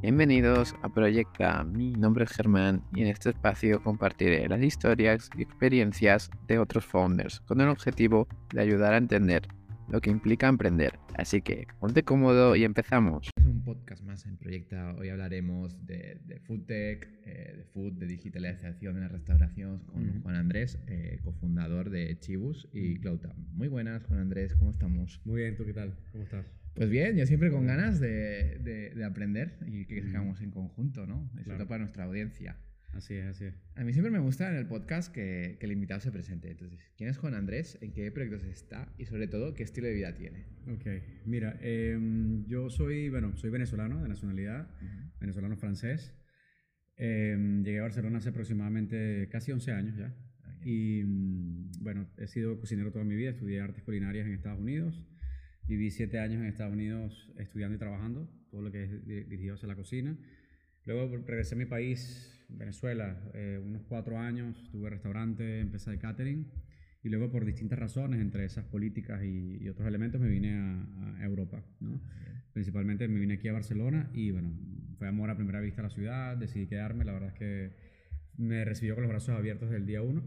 Bienvenidos a Proyecta, mi nombre es Germán y en este espacio compartiré las historias y experiencias de otros founders con el objetivo de ayudar a entender lo que implica emprender. Así que ponte cómodo y empezamos. Es un podcast más en Proyecta. Hoy hablaremos de, de food tech, eh, de food, de digitalización en la restauración con Juan Andrés, eh, cofundador de Chibus y CloudTab. Muy buenas, Juan Andrés, ¿cómo estamos? Muy bien, ¿tú qué tal? ¿Cómo estás? Pues bien, yo siempre con ganas de, de, aprender y que hagamos en conjunto, ¿no? Eso claro. para nuestra audiencia. Así es, así es. A mí siempre me gusta en el podcast que, que, el invitado se presente. Entonces, ¿quién es Juan Andrés? ¿En qué proyectos está? Y sobre todo, ¿qué estilo de vida tiene? Ok, mira, eh, yo soy, bueno, soy venezolano de nacionalidad, venezolano-francés. Eh, llegué a Barcelona hace aproximadamente casi 11 años ya. Y mm, bueno, he sido cocinero toda mi vida, estudié artes culinarias en Estados Unidos. Viví siete años en Estados Unidos estudiando y trabajando, todo lo que es dirigido hacia la cocina. Luego regresé a mi país, Venezuela, eh, unos cuatro años, tuve restaurante, empecé de catering y luego por distintas razones, entre esas políticas y, otros elementos, me vine a, Europa. ¿no? Principalmente me vine aquí a Barcelona y bueno, fue amor a primera vista a la ciudad, decidí quedarme, la verdad es que me recibió con los brazos abiertos desde el día uno.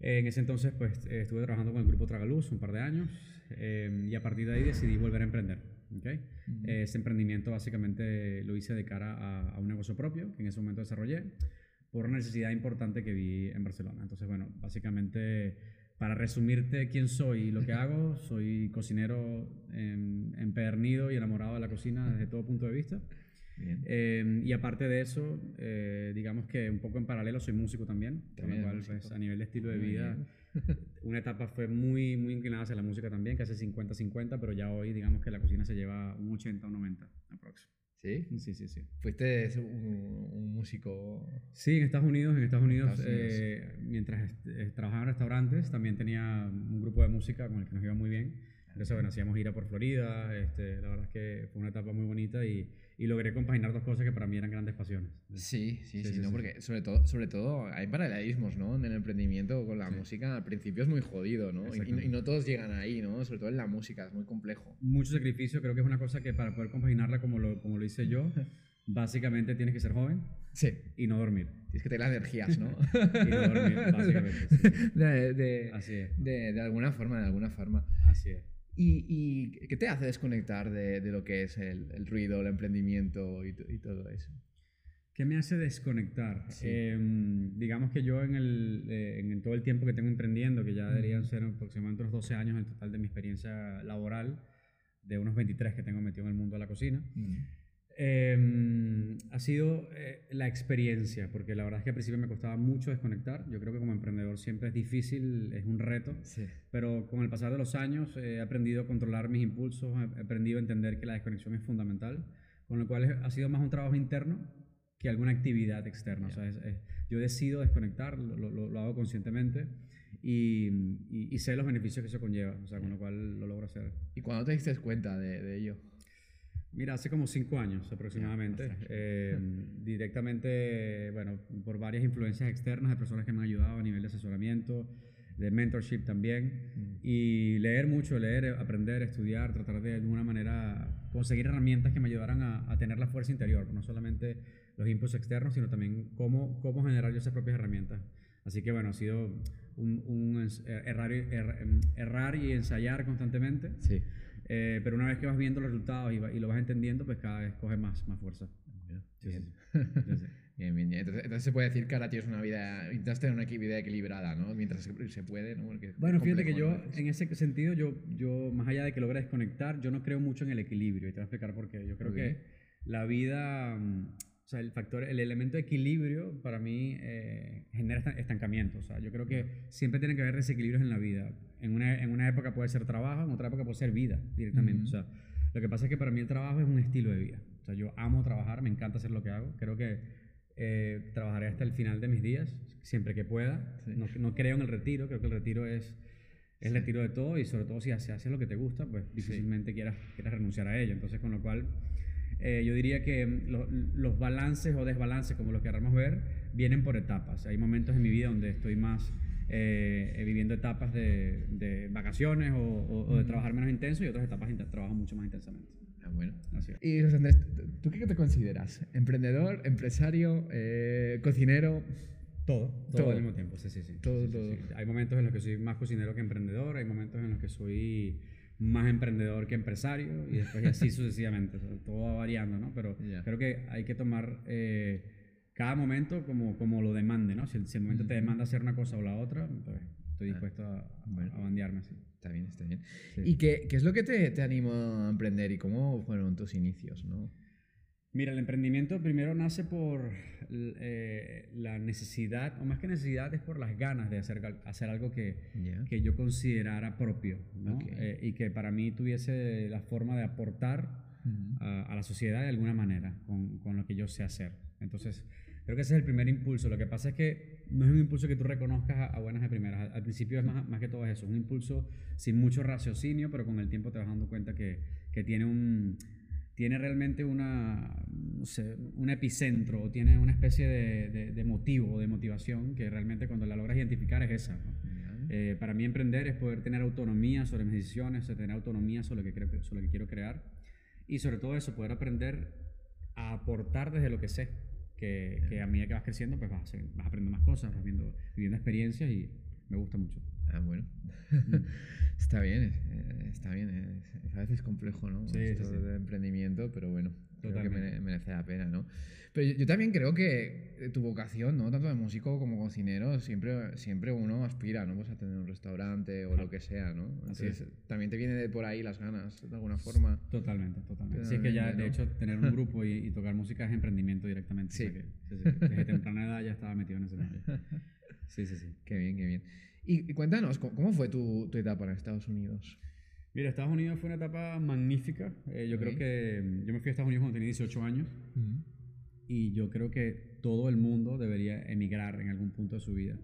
En ese entonces pues estuve trabajando con el grupo Tragaluz un par de años Em, y a partir de ahí decidí volver a emprender. ¿okay? ese emprendimiento básicamente lo hice de cara a, a, un negocio propio que en ese momento desarrollé por una necesidad importante que vi en Barcelona. Entonces, bueno, básicamente para resumirte quién soy y lo que hago, soy cocinero em, empedernido y enamorado de la cocina desde todo punto de vista. Eh, y aparte de eso, eh, digamos que un poco en paralelo soy músico también, con lo cual pues, a nivel de estilo de vida, una etapa fue muy, muy inclinada hacia la música también, que hace 50-50, pero ya hoy digamos que la cocina se lleva un 80 o 90 aproximadamente. ¿Sí? Sí, sí, sí. ¿Fuiste un, músico? Sí, en Estados Unidos. En Estados Unidos, eh, mientras trabajaba en restaurantes, también tenía un grupo de música con el que nos iba muy bien. Entonces, bueno, hacíamos gira por Florida. Este, la verdad es que fue una etapa muy bonita y y logré compaginar dos cosas que para mí eran grandes pasiones. Sí, sí, sí, no, porque sobre todo, sobre todo hay paralelismos, ¿no? En el emprendimiento con la música al principio es muy jodido, ¿no? Y, no todos llegan ahí, ¿no? Sobre todo en la música, es muy complejo. Mucho sacrificio, creo que es una cosa que para poder compaginarla como lo, como lo hice yo, básicamente tienes que ser joven sí. y no dormir. Tienes que tener las energías, ¿no? y no dormir, básicamente. De, de, Así es. De, de alguna forma, de alguna forma. Así es. ¿Y, qué te hace desconectar de, lo que es el, ruido, el emprendimiento y, todo eso? ¿Qué me hace desconectar? Em, digamos que yo en, el, eh, en todo el tiempo que tengo emprendiendo, que ya deberían ser aproximadamente unos 12 años en total de mi experiencia laboral, de unos 23 que tengo metido en el mundo de la cocina, Em, ha sido eh, la experiencia, porque la verdad es que al principio me costaba mucho desconectar. Yo creo que como emprendedor siempre es difícil, es un reto, pero con el pasar de los años he aprendido a controlar mis impulsos, he aprendido a entender que la desconexión es fundamental, con lo cual ha sido más un trabajo interno que alguna actividad externa. O sea, yo decido desconectar, lo, lo, hago conscientemente. Y, y, sé los beneficios que eso conlleva, o sea, con lo cual lo logro hacer. ¿Y cuándo te diste cuenta de, de ello? Mira, hace como cinco años aproximadamente, eh, directamente, bueno, por varias influencias externas de personas que me han ayudado a nivel de asesoramiento, de mentorship también, mm. y leer mucho, leer, aprender, estudiar, tratar de, alguna manera conseguir herramientas que me ayudaran a, tener la fuerza interior, no solamente los inputs externos, sino también cómo, cómo generar yo esas propias herramientas. Así que bueno, ha sido un, un errar, er, errar, y ensayar constantemente. Sí. Eh, pero una vez que vas viendo los resultados y, lo vas entendiendo, pues cada vez coge más, más fuerza. Bien. bien, bien, Entonces, se puede decir que ahora tienes una vida, intentas tener una vida equilibrada, ¿no? Mientras se, puede, ¿no? bueno, fíjate que yo, en ese sentido, yo, yo, más allá de que logre desconectar, yo no creo mucho en el equilibrio. Y te voy a explicar por qué. Yo creo que la vida mm, o sea, el factor, el elemento de equilibrio para mí eh, genera estancamiento. O sea, yo creo que siempre tiene que haber desequilibrios en la vida. En una, en una época puede ser trabajo, en otra época puede ser vida directamente. O sea, lo que pasa es que para mí el trabajo es un estilo de vida. O sea, yo amo trabajar, me encanta hacer lo que hago. Creo que eh, trabajaré hasta el final de mis días, siempre que pueda. No, no, creo en el retiro, creo que el retiro es, es el retiro de todo y sobre todo si haces hace lo que te gusta, pues difícilmente quieras, quieras renunciar a ello. Entonces, con lo cual eh, yo diría que mm, los balances o desbalances, como los queramos ver, vienen por etapas. Hay momentos en mi vida donde estoy más eh, viviendo etapas de, de vacaciones o, de trabajar menos intenso y otras etapas de trabajo mucho más intensamente. Ah, bueno. Así es. Y José Andrés, ¿tú qué te consideras? ¿Emprendedor, empresario, eh, cocinero? Todo, todo, Todo. al mismo tiempo, sí, sí, sí. Todo, Sí, sí, todo. sí. Hay momentos en los que soy más cocinero que emprendedor, hay momentos en los que soy más emprendedor que empresario y después y así sucesivamente. O sea, todo va variando, ¿no? Pero Ya. creo que hay que tomar eh, cada momento como, como lo demande, ¿no? Si el, si el momento te Ujú. demanda hacer una cosa o la otra, pues estoy Ah, dispuesto a, bueno. a bandearme así. Está bien, está bien. Sí. ¿Y qué, qué es lo que te, te animó a emprender y cómo fueron tus inicios? ¿no? Mira, el emprendimiento primero nace por eh, la necesidad, o más que necesidad, es por las ganas de hacer, hacer algo que, Ya. que yo considerara propio, ¿no? Ok. Eh, y que para mí tuviese la forma de aportar Ujú. a, a la sociedad de alguna manera con, con lo que yo sé hacer. Entonces, creo que ese es el primer impulso. Lo que pasa es que no es un impulso que tú reconozcas a, a buenas de primeras. Al, al principio es más, más que todo eso, un impulso sin mucho raciocinio, pero con el tiempo te vas dando cuenta que, que tiene un tiene realmente una, no sé, un epicentro tiene una especie de, de- de motivo de motivación que realmente cuando la logras identificar es esa. ¿no? Eh, para mí emprender es poder tener autonomía sobre mis decisiones, tener autonomía sobre lo que, creo, sobre lo que quiero crear y sobre todo eso, poder aprender a aportar desde lo que sé, que, que a medida que vas creciendo pues vas, vas aprendiendo más cosas, vas viendo, viviendo experiencias y me gusta mucho. Ah, bueno. está bien, eh, está bien. Es, a veces complejo, ¿no? Sí, sí, Esto sí. de emprendimiento, pero bueno, creo que Totalmente. mere- merece la pena, ¿no? Pero yo, yo también creo que eh, tu vocación, ¿no? Tanto de músico como cocinero, siempre, siempre uno aspira, ¿no? Pues a tener un restaurante o lo que sea, ¿no? Así Entonces, también te viene de por ahí las ganas, de alguna forma. Totalmente, totalmente. Sí, es que ya, Totalmente, de ¿no? hecho, tener un grupo y, y tocar música es emprendimiento directamente. o sea Sí. que- sí, sí, desde temprana edad ya estaba metido en ese medio. Sí, sí, sí. Qué bien, qué bien. Y, y cuéntanos, ¿cómo, cómo fue tu, tu etapa en Estados Unidos? Mira, Estados Unidos fue una etapa magnífica. Eh, yo Ok. creo que yo me fui a Estados Unidos cuando tenía 18 años y yo creo que todo el mundo debería emigrar en algún punto de su vida.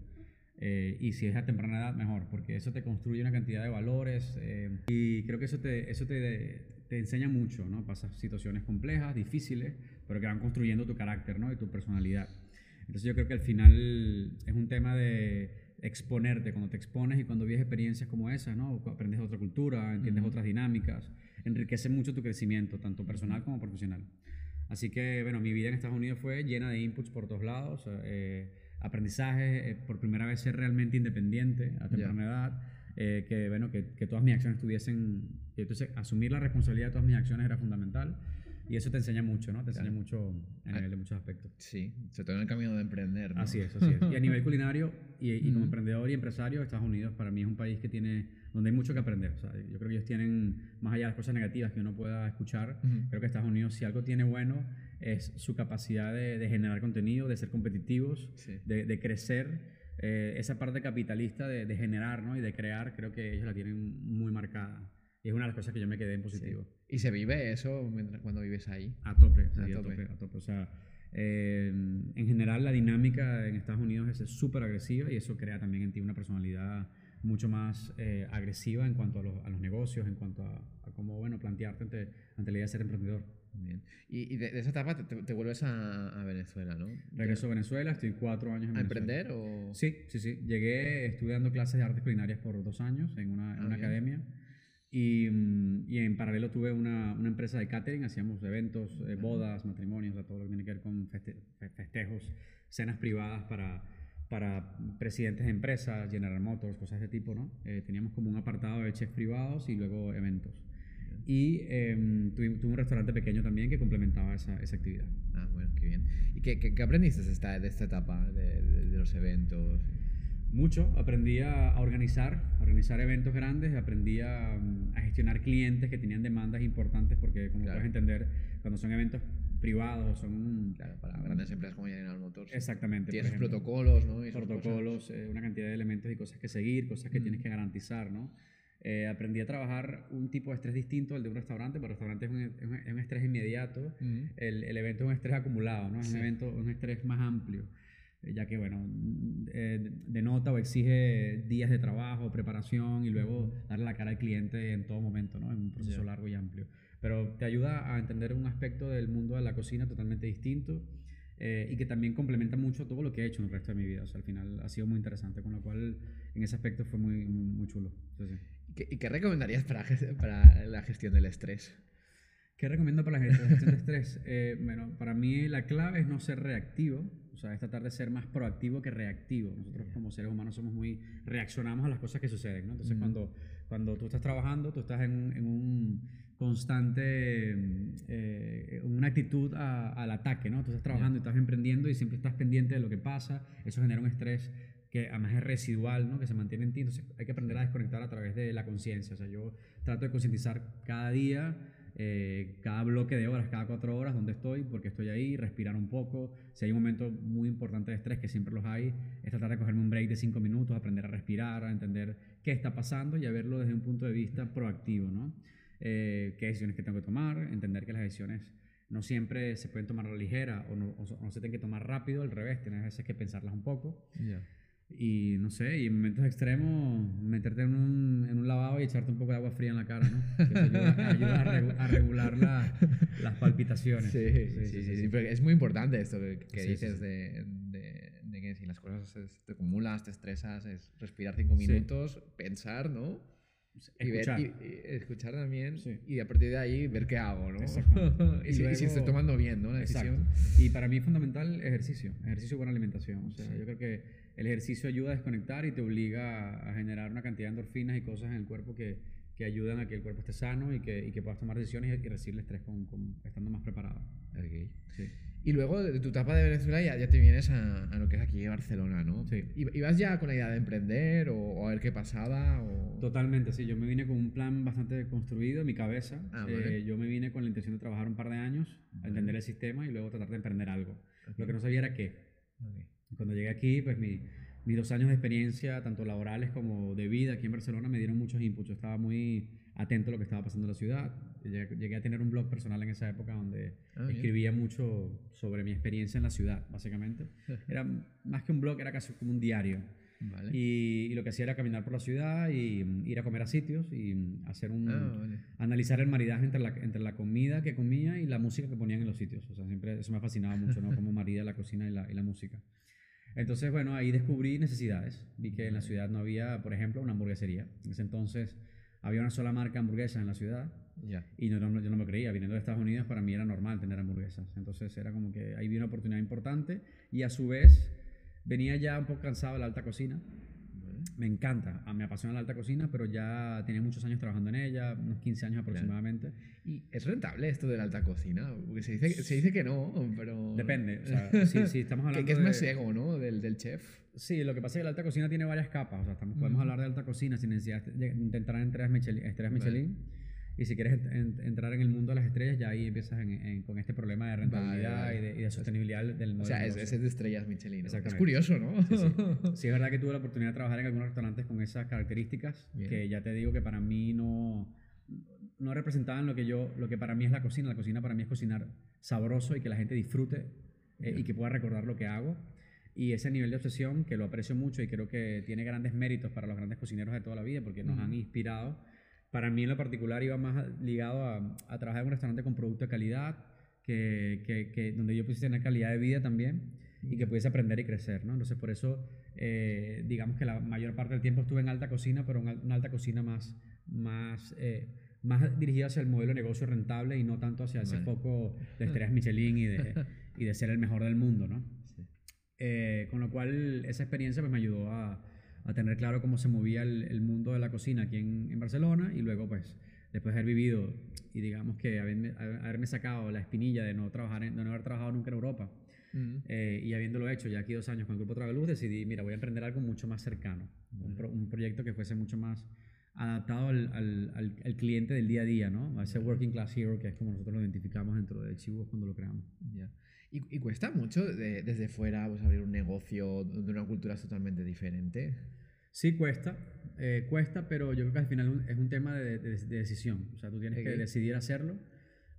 Eh, y si es a temprana edad, mejor, porque eso te construye una cantidad de valores eh, y creo que eso te, eso te, te enseña mucho, ¿no? Pasas situaciones complejas, difíciles, pero que van construyendo tu carácter, ¿no? Y tu personalidad. Entonces yo creo que al final es un tema de exponerte, cuando te expones y cuando vives experiencias como esas, ¿no? Aprendes de otra cultura, entiendes otras dinámicas, enriquece mucho tu crecimiento, tanto personal como profesional. Así que, bueno, mi vida en Estados Unidos fue llena de inputs por todos lados, eh, aprendizaje, eh, por primera vez ser realmente independiente a temprana edad, eh, que, bueno, que, que todas mis acciones tuviesen, entonces asumir la responsabilidad de todas mis acciones era fundamental y eso te enseña mucho, ¿no? Te enseña Claro. mucho a nivel de muchos aspectos. Sí, sobre todo en el camino de emprender, ¿no? Así es, así es. Y a nivel culinario y, y como Mm. emprendedor y empresario, Estados Unidos para mí es un país que tiene, donde hay mucho que aprender. O sea, yo creo que ellos tienen, más allá de las cosas negativas que uno pueda escuchar, creo que Estados Unidos, si algo tiene bueno, es su capacidad de, de generar contenido, de ser competitivos, Sí. de, de crecer. Eh, esa parte capitalista de, de generar ¿no? y de crear, creo que ellos la tienen muy marcada. Una de las cosas que yo me quedé en positivo. ¿Y se vive eso mientras, cuando vives ahí? A tope, sí, A a tope. tope, a tope. O sea, eh, en general la dinámica en Estados Unidos es súper agresiva y eso crea también en ti una personalidad mucho más eh, agresiva en cuanto a los, a los negocios, en cuanto a, a cómo, bueno, plantearte ante, ante la idea de ser emprendedor. Bien. Y, y de, de esa etapa te, te- vuelves a, a Venezuela, ¿no? Regreso a Venezuela, estoy cuatro años en ¿A Venezuela. emprender o...? Sí, sí, sí. Llegué estudiando clases de artes culinarias por dos años en una, en Ah, una academia. Y, mm, y en paralelo tuve una, una empresa de catering, hacíamos eventos, eh, bodas, matrimonios, todo lo que tiene que ver con feste- fe- festejos, cenas privadas para, para presidentes de empresas, General Motors, cosas de tipo, ¿no? Eh, teníamos como un apartado de chefs privados y luego eventos. Y em, tuve, tuve un restaurante pequeño también que complementaba esa, esa actividad. Ah, bueno, qué bien. ¿Y qué, qué, qué aprendiste de esta, de esta etapa, de, de- de los eventos? Mucho, aprendí a organizar, a organizar eventos grandes, aprendí a, mm, a gestionar clientes que tenían demandas importantes porque como Claro. puedes entender, cuando son eventos privados, son... Claro, para grandes empresas como General Motors. Exactamente. Tienes ejemplo, protocolos, ¿no? Protocolos, eh, una cantidad de elementos y cosas que seguir, cosas que Mm. tienes que garantizar, ¿no? Eh, aprendí a trabajar un tipo de estrés distinto al de un restaurante, porque el restaurante es un, es un- es un estrés inmediato, el, el evento es un estrés acumulado, ¿no? Es Sí. un evento, un estrés más amplio, ya que, bueno, eh, denota o exige días de trabajo, preparación y luego darle la cara al cliente en todo momento, ¿no? En un proceso largo y amplio. Pero te ayuda a entender un aspecto del mundo de la cocina totalmente distinto eh, y que también complementa mucho todo lo que he hecho en el resto de mi vida. O sea, al final ha sido muy interesante, con lo cual en ese aspecto fue muy, muy, muy chulo. ¿Y qué, qué recomendarías para, para la gestión del estrés? ¿Qué recomiendo para la gestión de estrés? Eh, bueno, para mí la clave es no ser reactivo, o sea, es tratar de ser más proactivo que reactivo. Nosotros como seres humanos somos muy, reaccionamos a las cosas que suceden, ¿no? Entonces cuando, cuando tú estás trabajando, tú estás en, en un constante, eh, una actitud al ataque, ¿no? Tú estás trabajando y estás emprendiendo y siempre estás pendiente de lo que pasa, eso genera un estrés que además es residual, ¿no? que se mantiene en ti, entonces hay que aprender a desconectar a través de la conciencia, o sea, yo trato de concientizar cada día eh, cada bloque de horas, cada cuatro horas, donde estoy, porque estoy ahí, respirar un poco. Si hay un momento muy importante de estrés, que siempre los hay, es tratar de cogerme un break de cinco minutos, aprender a respirar, a entender qué está pasando y a verlo desde un punto de vista proactivo, ¿no? Eh, qué decisiones que tengo que tomar, entender que las decisiones no siempre se pueden tomar a la ligera o no, se tienen que tomar rápido, al revés, tienes veces que pensarlas un poco. Y no sé, y en momentos extremos, meterte en un, en un, lavado y echarte un poco de agua fría en la cara, ¿no? Que ayuda, a, regular las palpitaciones. Sí sí sí, sí, es muy importante esto que, dices de, de, que si las cosas te acumulas, te estresas, es respirar cinco minutos, pensar, ¿no? Escuchar. Y, escuchar también y a partir de ahí ver qué hago, ¿no? y, si, estoy tomando bien, ¿no? La decisión. Y para mí es fundamental ejercicio, ejercicio y buena alimentación. O sea, yo creo que el ejercicio ayuda a desconectar y te obliga a generar una cantidad de endorfinas y cosas en el cuerpo que, que ayudan a que el cuerpo esté sano y que, y que puedas tomar decisiones y, recibir el estrés con, estando más preparado. Okay. Sí. Y luego de tu etapa de Venezuela ya, ya te vienes a, a, lo que es aquí Barcelona, ¿no? Sí. ¿Y, vas ya con la idea de emprender o, a ver qué pasaba? O... Totalmente, sí. Yo me vine con un plan bastante construido en mi cabeza. Ah, eh, yo me vine con la intención de trabajar un par de años, a entender el sistema y luego tratar de emprender algo. Lo que no sabía era qué. Okay. Cuando llegué aquí, pues mi, mis dos años de experiencia, tanto laborales como de vida aquí en Barcelona, me dieron muchos inputs. Yo estaba muy atento a lo que estaba pasando en la ciudad. Llegué a tener un blog personal en esa época donde ah, escribía mucho sobre mi experiencia en la ciudad, básicamente. Era más que un blog, era casi como un diario. Y, lo que hacía era caminar por la ciudad y mm, ir a comer a sitios y mm, hacer un ah, analizar el maridaje entre la, entre la comida que comía y la música que ponían en los sitios. O sea, siempre eso me fascinaba mucho, ¿no? Cómo marida la cocina y la, y la música. Entonces, bueno, ahí descubrí necesidades. Vi que en la ciudad no había, por ejemplo, una hamburguesería. En ese entonces había una sola marca de hamburguesas en la ciudad. Y no, yo no me creía. Viniendo de Estados Unidos, para mí era normal tener hamburguesas. Entonces, era como que ahí vi una oportunidad importante. Y a su vez, venía ya un poco cansado de la alta cocina me encanta, me apasiona la alta cocina, pero ya tenía muchos años trabajando en ella, unos 15 años aproximadamente. ¿Y es rentable esto de la alta cocina? Porque se dice, se dice que no, pero... Depende, o sea, sí, sí, estamos hablando que, es más ego, ¿no? Del, del, chef. Sí, lo que pasa es que la alta cocina tiene varias capas, o sea, estamos, podemos hablar de alta cocina sin necesidad de entrar en tres Michelin. Estrellas Michelin y si quieres entrar en el mundo de las estrellas, ya ahí empiezas con este problema de rentabilidad Y, de, sostenibilidad del modelo. O sea, es, es de estrellas Michelin. Es curioso, ¿no? Sí, sí. es verdad que tuve la oportunidad de trabajar en algunos restaurantes con esas características, que ya te digo que para mí no, no representaban lo que, yo, lo que para mí es la cocina. La cocina para mí es cocinar sabroso y que la gente disfrute eh, y que pueda recordar lo que hago. Y ese nivel de obsesión, que lo aprecio mucho y creo que tiene grandes méritos para los grandes cocineros de toda la vida, porque nos han inspirado para mí en lo particular iba más ligado a, trabajar en un restaurante con producto de calidad, que, que, donde yo pudiese tener calidad de vida también y que pudiese aprender y crecer, ¿no? Entonces por eso, eh, digamos que la mayor parte del tiempo estuve en alta cocina, pero una, alta cocina más, más, eh, más dirigida hacia el modelo de negocio rentable y no tanto hacia ese foco de estrellas Michelin y de, y de ser el mejor del mundo, ¿no? Eh, con lo cual esa experiencia pues, me ayudó a, a tener claro cómo se movía el, mundo de la cocina aquí en, en, Barcelona y luego pues después de haber vivido y digamos que haberme, haberme sacado la espinilla de no, trabajar de no haber trabajado nunca en Europa eh, y habiéndolo hecho ya aquí dos años con el Grupo Traveluz decidí, mira, voy a emprender algo mucho más cercano, un, proyecto que fuese mucho más adaptado al, al, al, cliente del día a día, ¿no? A ese working class hero que es como nosotros lo identificamos dentro de Chivo cuando lo creamos. ¿Y, cuesta mucho desde fuera pues, abrir un negocio de una cultura totalmente diferente? Sí, cuesta. Eh, cuesta, pero yo creo que al final es un tema de, decisión. O sea, tú tienes que decidir hacerlo.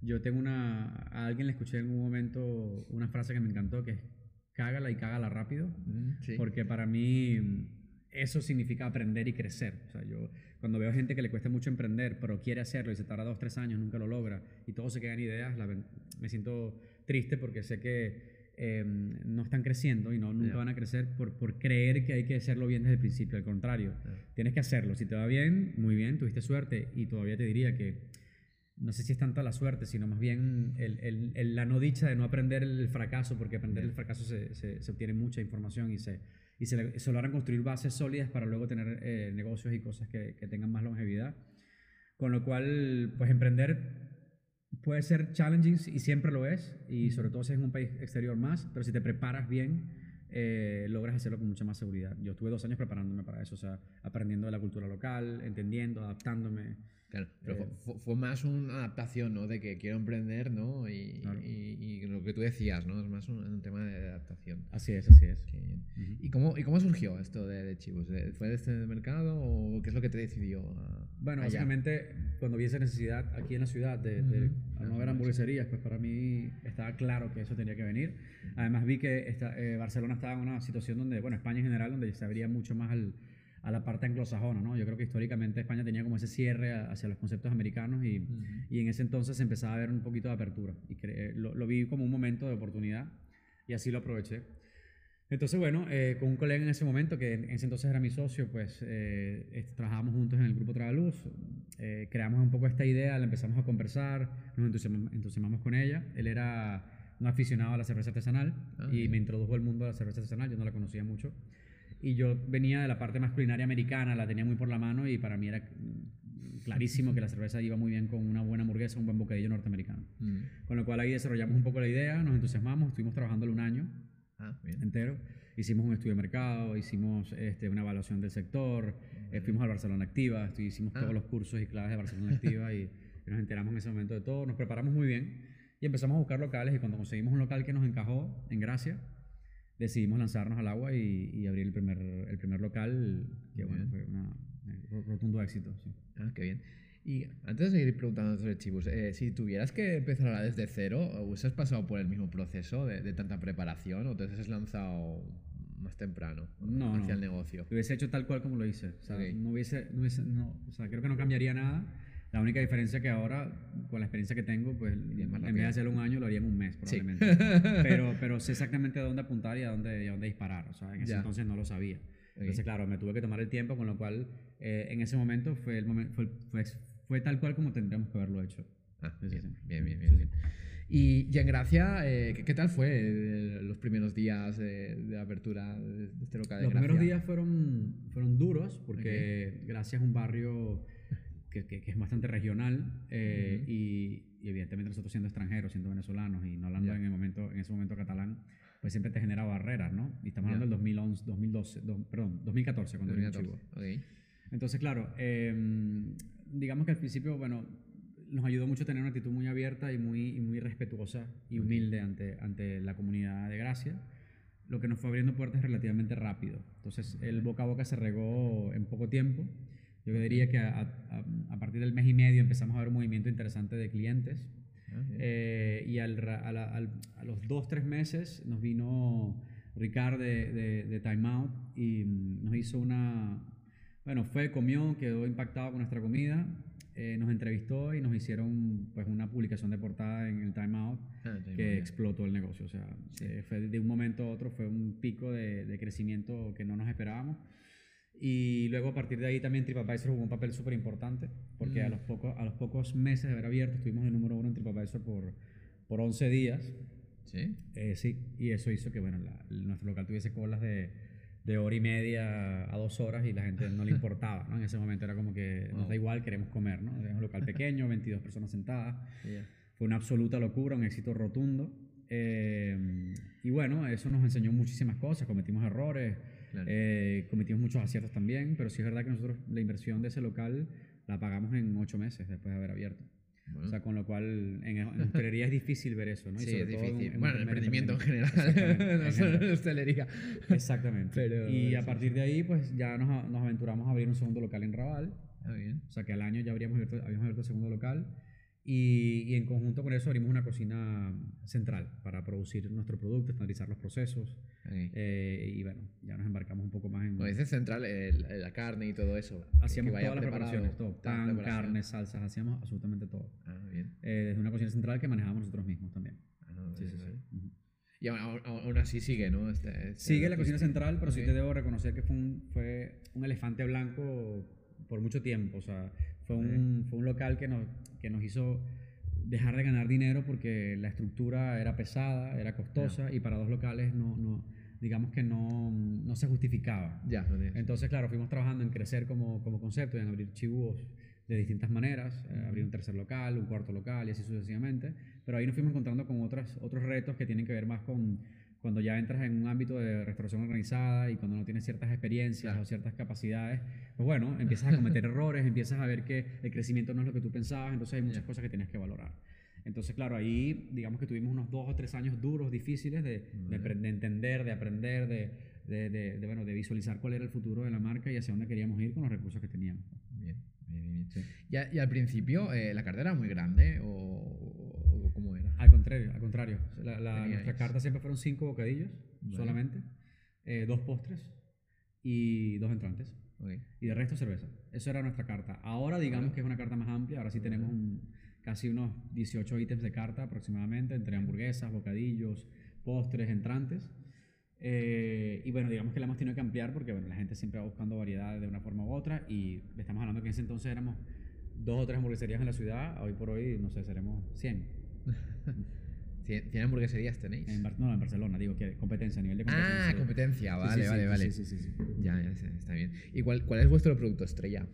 Yo tengo una... A alguien le escuché en un momento una frase que me encantó, que es cágala y cágala rápido. Porque para mí eso significa aprender y crecer. O sea, yo cuando veo gente que le cuesta mucho emprender, pero quiere hacerlo y se tarda dos, tres años, nunca lo logra, y todo se queda en ideas, me siento triste porque sé que em, no están creciendo y no, nunca van a crecer por, por, creer que hay que hacerlo bien desde el principio. Al contrario, tienes que hacerlo. Si te va bien, muy bien, tuviste suerte y todavía te diría que no sé si es tanto la suerte, sino más bien el, el, la no dicha de no aprender el fracaso, porque aprender el fracaso se, se, obtiene mucha información y se, y se, se, logran construir bases sólidas para luego tener eh, negocios y cosas que, que, tengan más longevidad. Con lo cual, pues emprender puede ser challenging y siempre lo es, y sobre todo si es en un país exterior más, pero si te preparas bien, eh, logras hacerlo con mucha más seguridad. Yo estuve dos años preparándome para eso, o sea, aprendiendo de la cultura local, entendiendo, adaptándome. Claro, pero eh, fue, más una adaptación, ¿no? De que quiero emprender, ¿no? Y, y, lo que tú decías, ¿no? Es más un, tema de adaptación. Así es, así es. ¿Y, cómo, ¿Y cómo surgió esto de, de Chivos? ¿Fue de este mercado o qué es lo que te decidió? bueno, básicamente, cuando vi esa necesidad aquí en la ciudad de, de no haber hamburgueserías, pues para mí estaba claro que eso tenía que venir. Además vi que esta, eh, Barcelona estaba en una situación donde, bueno, España en general, donde se abría mucho más al a la parte anglosajona, ¿no? Yo creo que históricamente España tenía como ese cierre hacia los conceptos americanos y, y en ese entonces empezaba a haber un poquito de apertura y lo, lo, vi como un momento de oportunidad y así lo aproveché. Entonces, bueno, eh, con un colega en ese momento, que en ese entonces era mi socio, pues eh, trabajábamos juntos en el grupo Tragaluz, eh, creamos un poco esta idea, la empezamos a conversar, nos entusiasmamos, con ella. Él era un aficionado a la cerveza artesanal ah, y me introdujo al mundo de la cerveza artesanal, yo no la conocía mucho. Y yo venía de la parte más culinaria americana, la tenía muy por la mano y para mí era clarísimo que la cerveza iba muy bien con una buena hamburguesa, un buen bocadillo norteamericano. Mm. Con lo cual ahí desarrollamos un poco la idea, nos entusiasmamos, estuvimos trabajándolo un año ah, entero. Hicimos un estudio de mercado, hicimos este, una evaluación del sector, eh, fuimos a Barcelona Activa, hicimos todos ah. los cursos y claves de Barcelona Activa y nos enteramos en ese momento de todo, nos preparamos muy bien y empezamos a buscar locales y cuando conseguimos un local que nos encajó en Gracia, decidimos lanzarnos al agua y, abrir el primer, el primer local, que bueno, fue un eh, rotundo éxito. Sí. Ah, qué bien. Y antes de seguir preguntando sobre Chibus, eh, si tuvieras que empezar desde cero, ¿hubieses pasado por el mismo proceso de, tanta preparación o te has lanzado más temprano no, hacia el negocio? Lo hubiese hecho tal cual como lo hice. O sea, no hubiese, no hubiese no, o sea, creo que no cambiaría nada la única diferencia que ahora, con la experiencia que tengo, pues en vez de hacerlo un año, lo haría en un mes probablemente. pero, pero sé exactamente a dónde apuntar y a dónde, a dónde disparar. O sea, en ese entonces no lo sabía. Entonces, claro, me tuve que tomar el tiempo, con lo cual eh, en ese momento fue, el momento, fue, fue, fue, tal cual como tendríamos que haberlo hecho. Ah, bien, bien, bien, bien, Y, y, en Gracia, eh, ¿qué, tal fue eh, los primeros días de, apertura de este local de Los primeros días fueron, fueron duros porque Gracia es un barrio que, es bastante regional eh, y, evidentemente nosotros siendo extranjeros, siendo venezolanos y no hablando en, el momento, en ese momento catalán, pues siempre te genera barreras, ¿no? Y estamos hablando del 2011, 2012, perdón, 2014 cuando 2014. Entonces, claro, em, digamos que al principio, bueno, nos ayudó mucho tener una actitud muy abierta y muy, muy respetuosa y humilde ante, ante la comunidad de Gracia, lo que nos fue abriendo puertas relativamente rápido. Entonces, el boca a boca se regó en poco tiempo yo diría que a, a, partir del mes y medio empezamos a ver un movimiento interesante de clientes. Ah, eh, y al, a, los dos, tres meses nos vino Ricardo de, de, Time Out y nos hizo una... Bueno, fue, comió, quedó impactado con nuestra comida, eh, nos entrevistó y nos hicieron pues una publicación de portada en el Time Out ah, que explotó el negocio. O sea, eh, fue de un momento a otro, fue un pico de, de crecimiento que no nos esperábamos. Y luego a partir de ahí también TripAdvisor jugó un papel súper importante, porque a, mm. los pocos, a los pocos meses de haber abierto estuvimos el número uno en TripAdvisor por, por 11 días. ¿Sí? Eh, sí, y eso hizo que bueno, nuestro local tuviese colas de, de hora y media a dos horas y la gente no le importaba, ¿no? En ese momento era como que nos da igual, queremos comer, ¿no? Es un local pequeño, 22 personas sentadas. Fue una absoluta locura, un éxito rotundo. Eh, y bueno, eso nos enseñó muchísimas cosas, cometimos errores, eh, cometimos muchos aciertos también, pero sí es verdad que nosotros la inversión de ese local la pagamos en ocho meses después de haber abierto. O sea, con lo cual en, hostelería es difícil ver eso, ¿no? sí, es difícil. bueno, en emprendimiento en general, no solo en hostelería. Exactamente. y a partir de ahí, pues ya nos, nos, aventuramos a abrir un segundo local en Raval. Ah, bien. O sea, que al año ya habríamos abierto, habíamos abierto el segundo local. Y, y, en conjunto con eso abrimos una cocina central para producir nuestro producto, estandarizar los procesos. Eh, y bueno, ya nos embarcamos un poco más en... Cuando dices central, la carne y todo eso. Hacíamos todas las preparaciones, todo. Pan, carne, salsas, hacíamos absolutamente todo. Ah, bien. Eh, desde una cocina central que manejábamos nosotros mismos también. Ah, sí, sí, sí. Y aún, así sigue, ¿no? Este, este sigue la cocina central, pero sí te debo reconocer que fue un, fue un elefante blanco por mucho tiempo. O sea, Fue un, fue un local que nos, que nos hizo dejar de ganar dinero porque la estructura era pesada, era costosa y para dos locales no, no digamos que no, no se justificaba. Ya, Entonces, claro, fuimos trabajando en crecer como, como concepto y en abrir chibús de distintas maneras, eh, abrir un tercer local, un cuarto local y así sucesivamente, pero ahí nos fuimos encontrando con otras, otros retos que tienen que ver más con cuando ya entras en un ámbito de restauración organizada y cuando no tienes ciertas experiencias o ciertas capacidades, pues bueno, empiezas a cometer errores, empiezas a ver que el crecimiento no es lo que tú pensabas, entonces hay muchas cosas que tienes que valorar. Entonces, claro, ahí digamos que tuvimos unos dos o tres años duros, difíciles de, de, entender, de aprender, de, de, bueno, de visualizar cuál era el futuro de la marca y hacia dónde queríamos ir con los recursos que teníamos. Bien, bien, bien. Y, al principio, eh, ¿la cartera era muy grande o, contrario, al contrario. La, nuestra carta siempre fueron cinco bocadillos solamente, eh, dos postres y dos entrantes. Y de resto cerveza. Eso era nuestra carta. Ahora digamos que es una carta más amplia, ahora sí tenemos un casi unos 18 ítems de carta aproximadamente, entre hamburguesas, bocadillos, postres, entrantes. Eh, y bueno, digamos que la hemos tenido que ampliar porque bueno, la gente siempre va buscando variedades de una forma u otra y estamos hablando que en ese entonces éramos dos o tres hamburgueserías en la ciudad, hoy por hoy, no sé, seremos 100. ¿100 hamburgueserías tenéis? no, en Barcelona, digo, que competencia, a nivel de competencia. Ah, competencia, vale, vale, vale. Sí, sí, sí. Ya, ya, está bien. ¿Y cuál, cuál es vuestro producto estrella?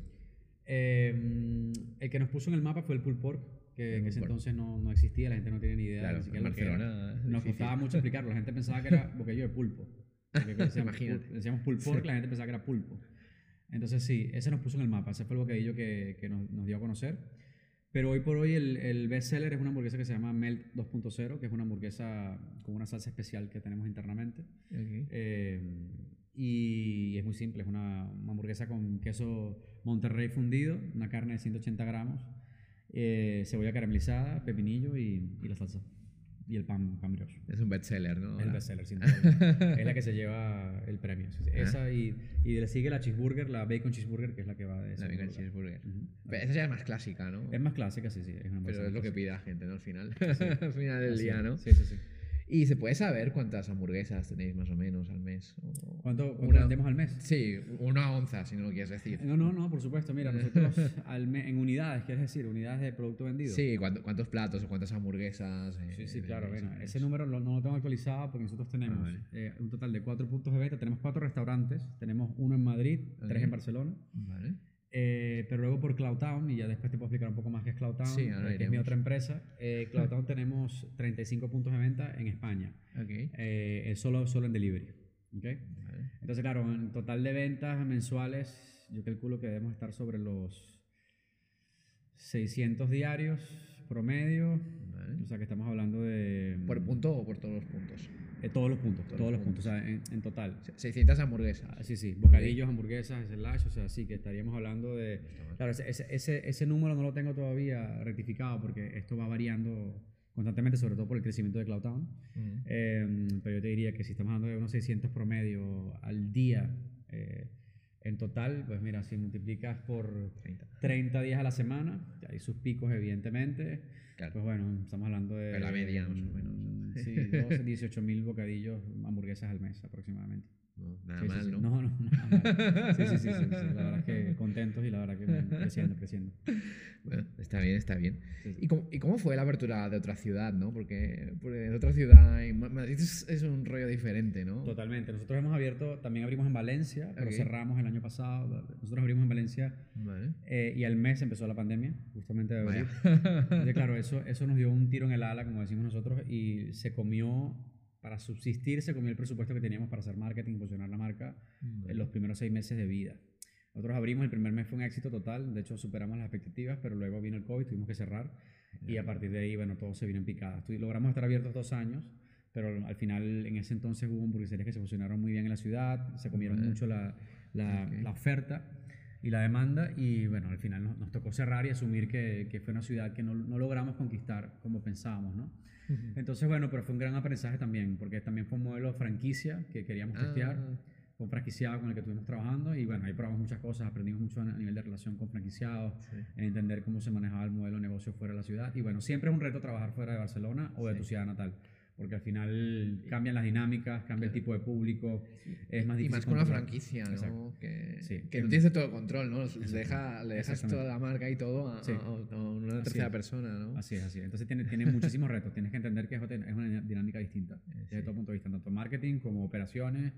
Eh, el que nos puso en el mapa fue el pulled pork que en ese entonces no, no, existía, la gente no tenía ni idea claro, en Barcelona, Nos costaba mucho explicarlo, la gente pensaba que era bocadillo de pulpo. Decíamos, decíamos pulpo la gente pensaba que era pulpo. Entonces sí, ese nos puso en el mapa, ese fue el bocadillo que, que nos, nos, dio a conocer. Pero hoy por hoy el, el best seller es una hamburguesa que se llama Melt 2.0, que es una hamburguesa con una salsa especial que tenemos internamente. Eh, y es muy simple, es una, una hamburguesa con queso Monterrey fundido, una carne de 180 gramos, eh, cebolla caramelizada, pepinillo y, y, la salsa. Y el pan, pan brioche. Es un bestseller, ¿no? Es el bestseller, sin duda. es la que se lleva el premio. Esa y, y le sigue la cheeseburger, la bacon cheeseburger, que es la que va de esa. La bacon cheeseburger. esa ya es más clásica, ¿no? Es más clásica, sí, sí. Es una Pero es lo que pide la gente, ¿no? Al final. Al final del día, ¿no? Sí, sí, sí. ¿Y se puede saber cuántas hamburguesas tenéis más o menos al mes? ¿Cuánto, vendemos al mes? Sí, una onza, si no lo quieres decir. No, no, no, por supuesto. Mira, nosotros al en unidades, ¿quieres decir? ¿Unidades de producto vendido? Sí, ¿cuántos platos o cuántas hamburguesas? Eh, sí, sí, claro. Bueno, ese número no lo tengo actualizado porque nosotros tenemos ah, eh, un total de cuatro puntos de venta. Tenemos cuatro restaurantes. Tenemos uno en Madrid, tres en Barcelona. Vale. Eh, pero luego por Cloudtown, y ya después te puedo explicar un poco más qué es Cloudtown, sí, eh, que es mi otra empresa. Eh, Cloudtown tenemos 35 puntos de venta en España, okay. eh, solo, solo en delivery. Okay. Entonces, claro, en total de ventas mensuales, yo calculo que debemos estar sobre los 600 diarios promedio. O sea, que estamos hablando de... ¿Por punto o por todos los puntos? Eh, todos los puntos, todos, los puntos, o sea, en, total. 600 hamburguesas. Ah, sí, sí, bocadillos, hamburguesas, slash, o sea, sí, que estaríamos hablando de... Claro, ese, ese, ese, número no lo tengo todavía rectificado porque esto va variando constantemente, sobre todo por el crecimiento de CloudTown. Em, pero yo te diría que si estamos hablando de unos 600 promedio al día, eh, en total, pues mira, si multiplicas por 30, 30 días a la semana, hay sus picos evidentemente, pues bueno, estamos hablando de... la media más o menos. Sí, 12, 18 mil bocadillos, hamburguesas al mes aproximadamente. No, nada mal, ¿no? No, no, nada mal. Sí, sí, sí, sí, La verdad es que contentos y la verdad que creciendo, creciendo. Bueno, está bien, está bien. ¿Y, cómo, ¿Y cómo fue la apertura de otra ciudad, no? Porque, porque en otra ciudad, Madrid es, un rollo diferente, ¿no? Totalmente. Nosotros hemos abierto, también abrimos en Valencia, pero cerramos el año pasado. Nosotros abrimos en Valencia vale. eh, y al mes empezó la pandemia, justamente de abril. Entonces, claro, eso, eso nos dio un tiro en el ala, como decimos nosotros, y se comió para subsistir se comió el presupuesto que teníamos para hacer marketing, posicionar la marca en los primeros seis meses de vida. Nosotros abrimos, el primer mes fue un éxito total, de hecho superamos las expectativas, pero luego vino el COVID, tuvimos que cerrar y a partir de ahí, bueno, todo se vino en picada. Logramos estar abiertos dos años, pero al final en ese entonces hubo hamburgueserías que se funcionaron muy bien en la ciudad, se comieron mucho la, la, la, oferta y la demanda y bueno, al final nos, nos tocó cerrar y asumir que, que, fue una ciudad que no, no logramos conquistar como pensábamos, ¿no? Entonces, bueno, pero fue un gran aprendizaje también, porque también fue un modelo de franquicia que queríamos testear, ah. con franquiciado con el que estuvimos trabajando y bueno, ahí probamos muchas cosas, aprendimos mucho a nivel de relación con franquiciados, entender cómo se manejaba el modelo de negocio fuera de la ciudad. Y bueno, siempre es un reto trabajar fuera de Barcelona o de tu ciudad natal porque al final cambian las dinámicas, cambia el tipo de público, es más Y difícil. más con una controlar. franquicia, ¿no? Que, Sí. que no tienes todo el control, ¿no? Le, deja, le dejas toda la marca y todo a, Sí. a- a una Así tercera es. persona, ¿no? Así es, así es. Entonces tiene, tiene muchísimos retos. Tienes que entender que es es una dinámica distinta desde todo punto de vista, tanto marketing como operaciones,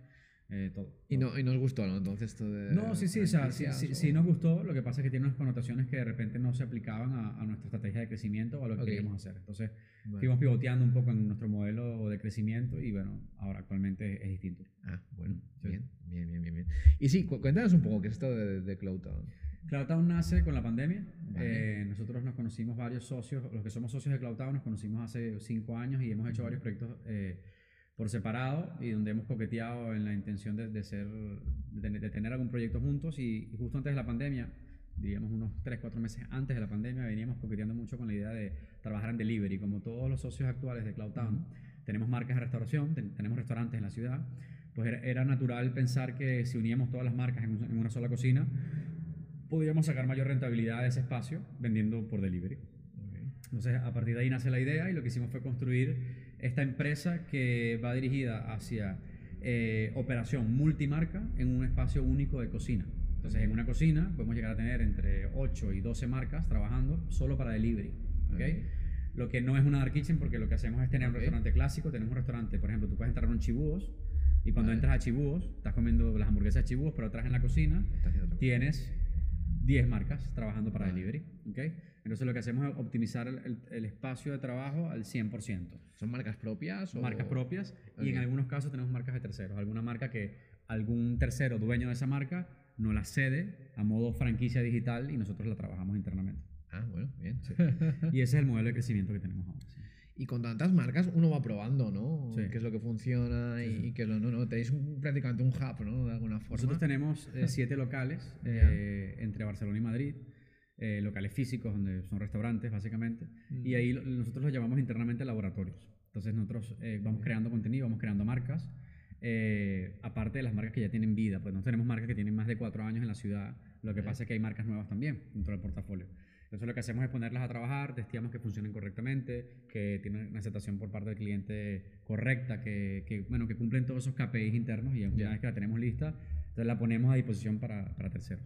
eh, todo. Y, todo. no, y nos gustó, ¿no? Entonces esto de... No, sí, sí, o sea, sí, sí, o- sí nos gustó. Lo que pasa es que tiene unas connotaciones que de repente no se aplicaban a, a nuestra estrategia de crecimiento o a lo que Ok. queríamos hacer. Entonces Vale. fuimos pivoteando un poco en nuestro modelo de crecimiento y bueno, ahora actualmente es distinto. Ah, bueno, Sí. bien, bien, bien, bien, bien. Y sí, cu- cuéntanos un poco qué es esto de, de CloudTown. CloudTown nace con la pandemia. Vale. Eh, nosotros nos conocimos varios socios, los que somos socios de CloudTown nos conocimos hace cinco años y hemos hecho varios proyectos eh, por separado y donde hemos coqueteado en la intención de, de ser, de, de tener algún proyecto juntos y, y justo antes de la pandemia, diríamos unos 3, 4 meses antes de la pandemia, veníamos coqueteando mucho con la idea de trabajar en delivery. Como todos los socios actuales de CloudTown, tenemos marcas de restauración, ten- tenemos restaurantes en la ciudad, pues era, era natural pensar que si uníamos todas las marcas en, un- en una sola cocina, podríamos sacar mayor rentabilidad de ese espacio vendiendo por delivery. Entonces, a partir de ahí nace la idea y lo que hicimos fue construir esta empresa que va dirigida hacia eh, operación multimarca en un espacio único de cocina. Entonces, en una cocina podemos llegar a tener entre 8 y 12 marcas trabajando solo para delivery. ¿ok? Lo que no es una dark kitchen porque lo que hacemos es tener un restaurante clásico. Tenemos un restaurante, por ejemplo, tú puedes entrar a un chibúos y cuando Vale. entras a chibúos, estás comiendo las hamburguesas de chibúos, pero atrás en la cocina tienes 10 marcas trabajando para Vale. delivery. ¿ok? Entonces lo que hacemos es optimizar el, el- espacio de trabajo al 100%. ¿Son marcas propias o...? Marcas propias y en algunos casos tenemos marcas de terceros. Alguna marca que algún tercero dueño de esa marca nos la cede a modo franquicia digital y nosotros la trabajamos internamente. Ah, bueno, bien. Y ese es el modelo de crecimiento que tenemos ahora. sí. Y con tantas marcas uno va probando, ¿no? Sí. Qué es lo que funciona y, Sí, sí. y qué es lo no, no. Tenéis un- prácticamente un hub, ¿no? De alguna forma. Nosotros tenemos eh, siete locales eh, entre Barcelona y Madrid, eh, locales físicos donde son restaurantes básicamente, Mm. y ahí nosotros los llamamos internamente laboratorios. Entonces nosotros eh, vamos creando contenido, vamos creando marcas, eh, aparte de las marcas que ya tienen vida, pues no tenemos marcas que tienen más de cuatro años en la ciudad, lo que pasa es que hay marcas nuevas también dentro del portafolio. Entonces lo que hacemos es ponerlas a trabajar, testeamos que funcionen correctamente, que tienen una aceptación por parte del cliente correcta, que, que, bueno, que cumplen todos esos KPIs internos y una Ya. vez que la tenemos lista, entonces la ponemos a disposición para, para terceros.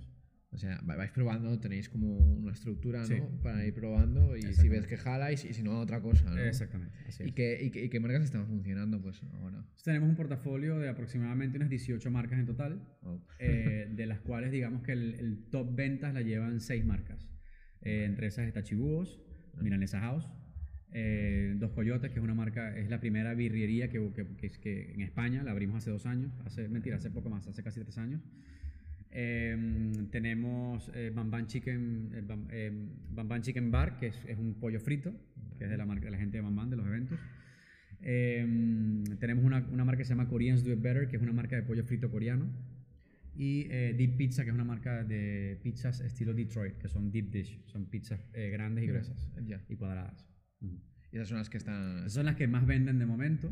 O sea, va- vais probando, tenéis como una estructura, ¿no? Sí. Para ir probando y si ves que jala y si, si no, otra cosa, ¿no? Exactamente, así ¿Y es. qué, y, qué, y qué marcas están funcionando, pues, ahora? Tenemos un portafolio de aproximadamente unas 18 marcas en total, eh, de las cuales digamos que el, el top ventas la llevan 6 marcas. Eh, entre esas está Chibúos, Milanesa House, eh, Dos Coyotes, que es una marca, es la primera birrería que, que, que, que en España la abrimos hace dos años, hace, mentira, hace poco más, hace casi tres años. Eh, tenemos eh, Bam Bam Chicken, eh, Bam, eh, Bam Bam Chicken Bar, que es, es un pollo frito, que es de la, marca, de la gente de Bam Bam, de los eventos. Eh, tenemos una, una marca que se llama Koreans Do It Better, que es una marca de pollo frito coreano. Y eh, Deep Pizza, que es una marca de pizzas estilo Detroit, que son deep dish, son pizzas eh, grandes y gruesas Ya. y cuadradas. Ujú. Y esas son las que están... Esas son las que más venden de momento.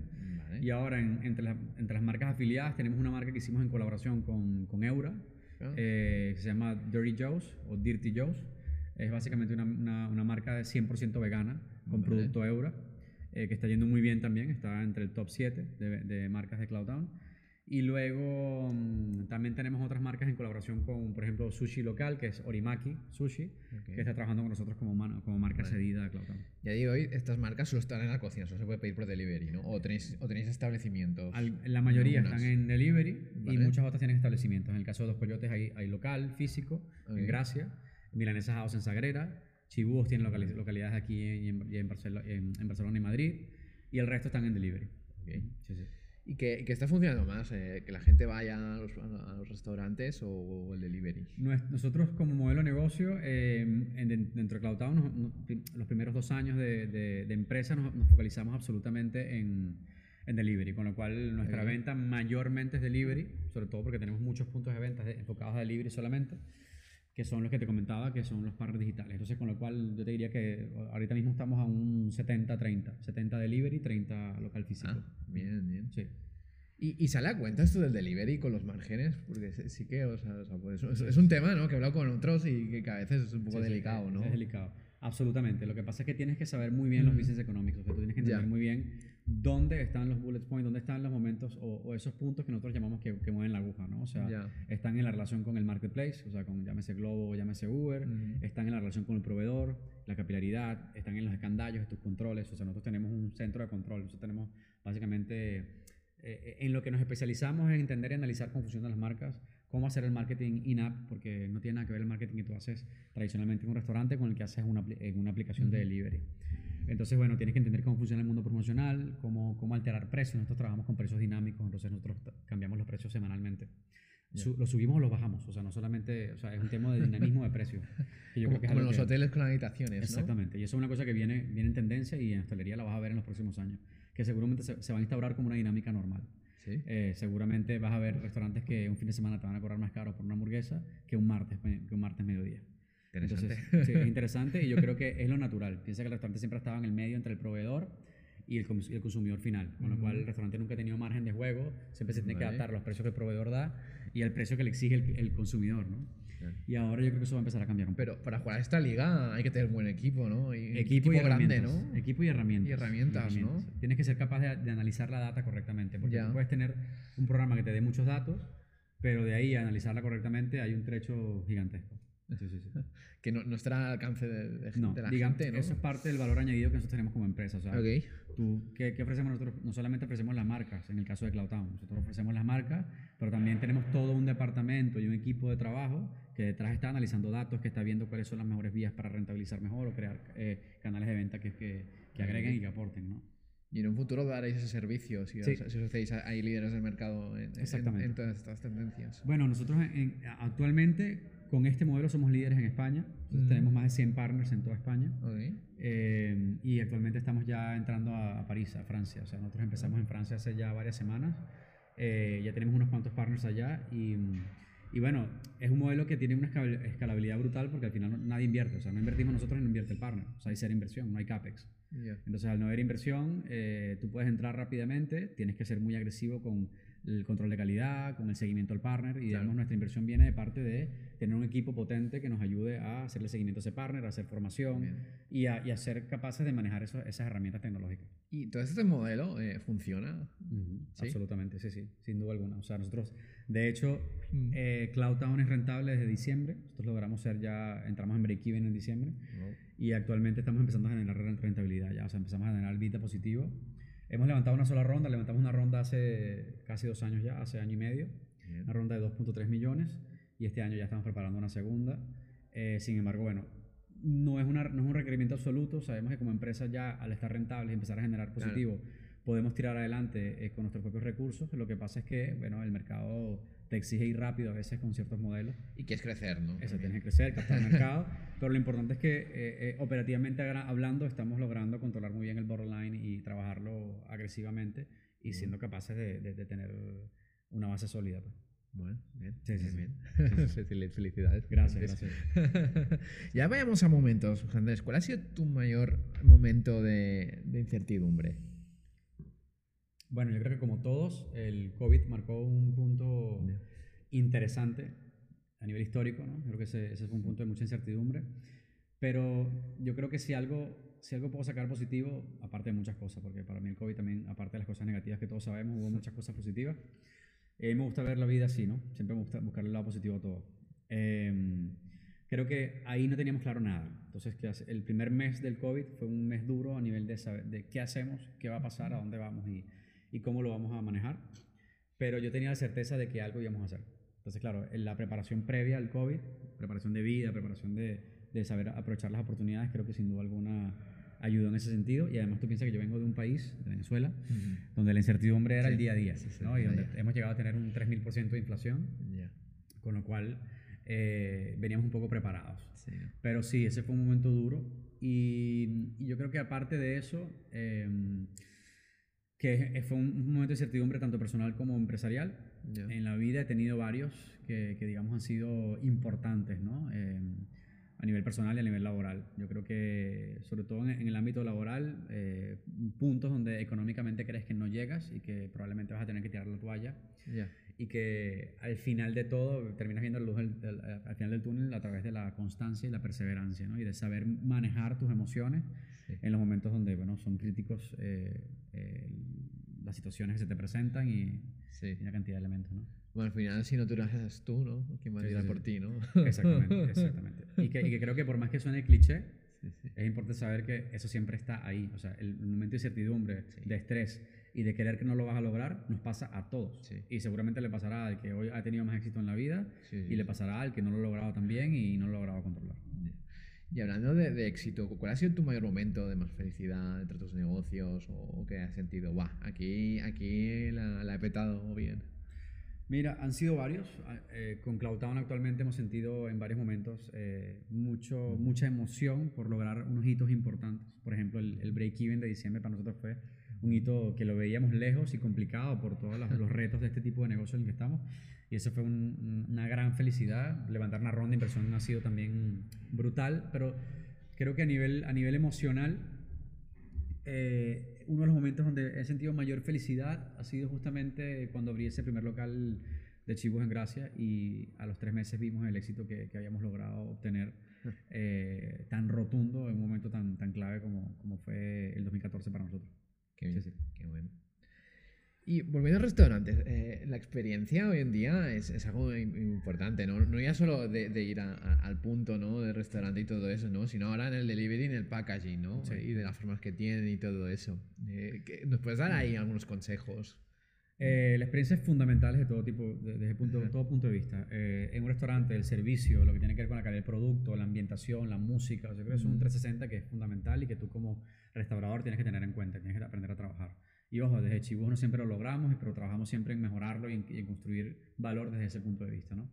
Vale. Y ahora, en- entre, las, entre las marcas afiliadas, tenemos una marca que hicimos en colaboración con, con Eura, Ah. eh, que se llama Dirty Joe's o Dirty Joe's. Es básicamente una, una, una marca de 100% vegana con Vale. producto Eura, eh, que está yendo muy bien también, está entre el top 7 de, de marcas de CloudDown. Y luego mm, también tenemos otras marcas en colaboración con, por ejemplo, Sushi Local, que es Orimaki Sushi, Ok. que está trabajando con nosotros como, como marca Vale. cedida CloudDown. Y a día de hoy estas marcas solo están en la cocina, solo se puede pedir por delivery, ¿no? O tenéis, o tenéis establecimientos. Al- la mayoría Algunas. están en delivery y Vale. muchas otras tienen establecimientos. En el caso de Dos Coyotes hay, hay local, físico, Ok. en Gracia, Milanesa House en Sagrera, Chibúos tiene locali- localidades aquí y en, y en Barcelo- en- en Barcelona y Madrid, y el resto están en delivery. Ok. Sí, sí. ¿Y que, que está funcionando más? eh, ¿Que la gente vaya a los, a los restaurantes o, el delivery? Nosotros como modelo de negocio, eh, en- den- dentro de CloudTown, nos- nos- prim- los primeros dos años de, de- de empresa nos, nos focalizamos absolutamente en, en delivery, con lo cual nuestra Ok. venta mayormente es delivery, sobre todo porque tenemos muchos puntos de venta enfocados a delivery solamente, que son los que te comentaba, que son los partners digitales. Entonces, con lo cual yo te diría que ahorita mismo estamos a un 70-30, 70 delivery, 30 local físico. Ah, bien, bien. Sí. ¿Y, y sale a cuenta esto del delivery con los márgenes? Porque sí- sí que, o sea, o sea, pues, es, es un tema, ¿no? Que he hablado con otros y que, que a veces es un poco Sí, sí, delicado, es- ¿no? Es delicado. Absolutamente. Lo que pasa es que tienes que saber muy bien los business económicos. O sea, tú tienes que entender Ya. muy bien dónde están los bullet points, dónde están los momentos o, o esos puntos que nosotros llamamos que, que mueven la aguja, ¿no? O sea, están en la relación con el marketplace, o sea, con llámese Globo llámese Uber, Mm. están en la relación con el proveedor, la capilaridad, están en los escandallos de tus controles, o sea, nosotros tenemos un centro de control, nosotros tenemos básicamente, eh, en lo que nos especializamos es entender y analizar cómo funcionan las marcas, cómo hacer el marketing in-app, porque no tiene nada que ver el marketing que tú haces tradicionalmente en un restaurante con el que haces una, en una aplicación de delivery. Entonces, bueno, tienes que entender cómo funciona el mundo promocional, cómo, cómo alterar precios. Nosotros trabajamos con precios dinámicos, entonces nosotros cambiamos los precios semanalmente. Ya. Su- los subimos o los bajamos, o sea, no solamente, o sea, es un tema de dinamismo de precios. Como, como los que- hoteles con habitaciones, ¿no? Exactamente, y eso es una cosa que viene, viene en tendencia y en hostelería la vas a ver en los próximos años, que seguramente se, se va a instaurar como una dinámica normal. Sí. Eh, seguramente vas a ver restaurantes que un fin de semana te van a cobrar más caro por una hamburguesa que un martes, que un martes mediodía. Interesante. Entonces, sí, es interesante y yo creo que es lo natural. Piensa que el restaurante siempre ha estado en el medio entre el proveedor y el, y el consumidor final, con lo cual el restaurante nunca ha tenido margen de juego, siempre se tiene que Vale. adaptar a los precios que el proveedor da y al precio que le exige el, el consumidor, ¿no? Y ahora yo creo que eso va a empezar a cambiar un poco. Pero para jugar a esta liga hay que tener buen equipo, ¿no? Y equipo, y grande, herramientas. ¿no? Equipo y herramientas. Y herramientas, ¿no? Tienes que ser capaz de, de analizar la data correctamente, porque tú puedes tener un programa que te dé muchos datos, pero de ahí a analizarla correctamente hay un trecho gigantesco. Sí, sí, sí. Que no, no estará al alcance de, de- No, de la digamos, gente, ¿no? eso es parte del valor añadido que nosotros tenemos como empresa. O sea, Ok. tú, ¿qué, qué ofrecemos nosotros? No solamente ofrecemos las marcas, en el caso de CloudTown, nosotros ofrecemos las marcas, pero también tenemos todo un departamento y un equipo de trabajo que detrás está analizando datos, que está viendo cuáles son las mejores vías para rentabilizar mejor o crear eh, canales de venta que, que, que agreguen y que aporten, ¿no? Y en un futuro daréis ese servicio si, Sí. os, si os hacéis hay líderes del mercado en, en- en todas estas tendencias. Bueno, nosotros en- actualmente con este modelo somos líderes en España. Nosotros Mm. Tenemos más de 100 partners en toda España. Ok. Eh, y actualmente estamos ya entrando a, a París, a Francia. O sea, nosotros empezamos en Francia hace ya varias semanas. Eh, ya tenemos unos cuantos partners allá. Y, y bueno, es un modelo que tiene una escal- escalabilidad brutal porque al final no- nadie invierte. O sea, no invertimos nosotros, no invierte el partner. O sea, hay cero inversión, no hay CAPEX. Ya. Entonces, al no haber inversión, eh, tú puedes entrar rápidamente, tienes que ser muy agresivo con el control de calidad, con el seguimiento al partner, y digamos, nuestra inversión viene de parte de tener un equipo potente que nos ayude a hacerle seguimiento a ese partner, a hacer formación y a, y a ser capaces de manejar eso- esas herramientas tecnológicas. ¿Y todo este modelo eh, funciona? ¿Sí? Absolutamente, sí, sí, sin duda alguna. O sea, nosotros, de hecho, Mm. eh, CloudTown es rentable desde diciembre. Nosotros logramos ser ya, entramos en break-even en diciembre. Y actualmente estamos empezando a generar rentabilidad ya, o sea, empezamos a generar vida positivo. Hemos levantado una sola ronda, levantamos una ronda hace casi dos años ya, hace año y medio, Bien. una ronda de 2.3 millones y este año ya estamos preparando una segunda. Eh, sin embargo, bueno, no es, una, no es un requerimiento absoluto, sabemos que como empresa ya al estar rentables y empezar a generar Claro. Podemos tirar adelante eh, con nuestros propios recursos. Lo que pasa es que, bueno, el mercado te exige ir rápido a veces con ciertos modelos. Y quieres crecer, ¿no? Eso, tienes que crecer, captar mercado, pero lo importante es que eh, eh, operativamente hablando estamos logrando controlar muy bien el borderline y trabajarlo agresivamente y siendo capaces de, de- de tener una base sólida. pues. Bueno, bien. Sí, sí, bien, sí. Fel- Felicidades. Gracias, gracias. ya vayamos a momentos, Andrés. ¿Cuál ha sido tu mayor momento de, de incertidumbre? Bueno, yo creo que como todos, el COVID marcó un punto interesante a nivel histórico, ¿no? Creo que ese, ese fue un punto de mucha incertidumbre, pero yo creo que si algo, si algo puedo sacar positivo, aparte de muchas cosas, porque para mí el COVID también, aparte de las cosas negativas que todos sabemos, hubo muchas cosas positivas. Eh, me gusta ver la vida así, ¿no? Siempre me gusta buscar el lado positivo a todo. Eh, creo que ahí no teníamos claro nada. Entonces, el primer mes del COVID fue un mes duro a nivel de saber de qué hacemos, qué va a pasar, a dónde vamos y, y cómo lo vamos a manejar. Pero yo tenía la certeza de que algo íbamos a hacer. Entonces, claro, en la preparación previa al COVID, preparación de vida, preparación de, de saber aprovechar las oportunidades, creo que sin duda alguna ayudó en ese sentido. Y además tú piensas que yo vengo de un país, de Venezuela, donde la incertidumbre era Sí, el día a día, sí, sí, ¿no? y donde hemos llegado a tener un 3.000% de inflación, Ya. con lo cual eh, veníamos un poco preparados. Pero sí, ese fue un momento duro. Y, y yo creo que aparte de eso, eh, que fue un, momento de incertidumbre tanto personal como empresarial. Ya. En la vida he tenido varios que, que digamos, han sido importantes, ¿no? Eh, a nivel personal y a nivel laboral. Yo creo que, sobre todo en, en el ámbito laboral, eh, puntos donde económicamente crees que no llegas y que probablemente vas a tener que tirar la toalla Ya. y que al final de todo terminas viendo la luz del- del- al final del túnel a través de la constancia y la perseverancia, ¿no? Y de saber manejar tus emociones Sí. en los momentos donde, bueno, son críticos eh, eh, las situaciones que se te presentan y, Sí. y una cantidad de elementos, ¿no? Bueno, al final, si no tú lo haces tú, ¿no? ¿Quién va a tirar por ti, no? Exactamente, exactamente. Y que, y que creo que por más que suene cliché, es importante saber que eso siempre está ahí. O sea, el, momento de incertidumbre, de estrés y de querer que no lo vas a lograr, nos pasa a todos. Sí. Y seguramente le pasará al que hoy ha tenido más éxito en la vida Sí, sí, y le pasará al que no lo ha logrado tan bien y no lo ha logrado controlar. Y hablando de, de éxito, ¿cuál ha sido tu mayor momento de más felicidad entre tus negocios o que has sentido, guau, aquí, aquí la, la he petado bien? Mira, han sido varios. Ah, eh, con Cloudtown actualmente hemos sentido en varios momentos eh, mucho, mucha emoción por lograr unos hitos importantes. Por el, break-even de diciembre para nosotros fue un hito que lo veíamos lejos y complicado por todos los, retos de este tipo de negocio en el que estamos. Y eso fue un- un- una gran felicidad. Levantar una ronda de inversión ha sido también brutal, pero creo que a nivel, a nivel emocional eh, uno de los momentos donde he sentido mayor felicidad ha sido justamente cuando abrí ese primer local de Chivos en Gracia y a los tres meses vimos el éxito que, que habíamos logrado obtener eh, tan rotundo en un momento tan, tan clave como, como fue el 2014 para nosotros. Qué bien, Sí, sí. qué bueno. Y volviendo a restaurantes, eh, la experiencia hoy en día es, es algo im- importante, ¿no? No ya solo de, de ir a- a- al punto, ¿no? Del restaurante y todo eso, ¿no? Sino ahora en el delivery y en el packaging, ¿no? Sí. Y de las formas que tienen y todo eso. Eh, ¿qué- ¿Nos puedes dar ahí algunos consejos? Eh, la experiencia es fundamental desde todo tipo, de- desde punto, todo punto de vista. Eh, en un restaurante, el servicio, lo que tiene que ver con la calidad del producto, la ambientación, la música, o sea, creo que es un 360 que es fundamental y que tú como restaurador tienes que tener en cuenta, tienes que aprender a trabajar. Y ojo, desde Chibus no siempre lo logramos, pero trabajamos siempre en mejorarlo y en, y en construir valor desde ese punto de vista, ¿no?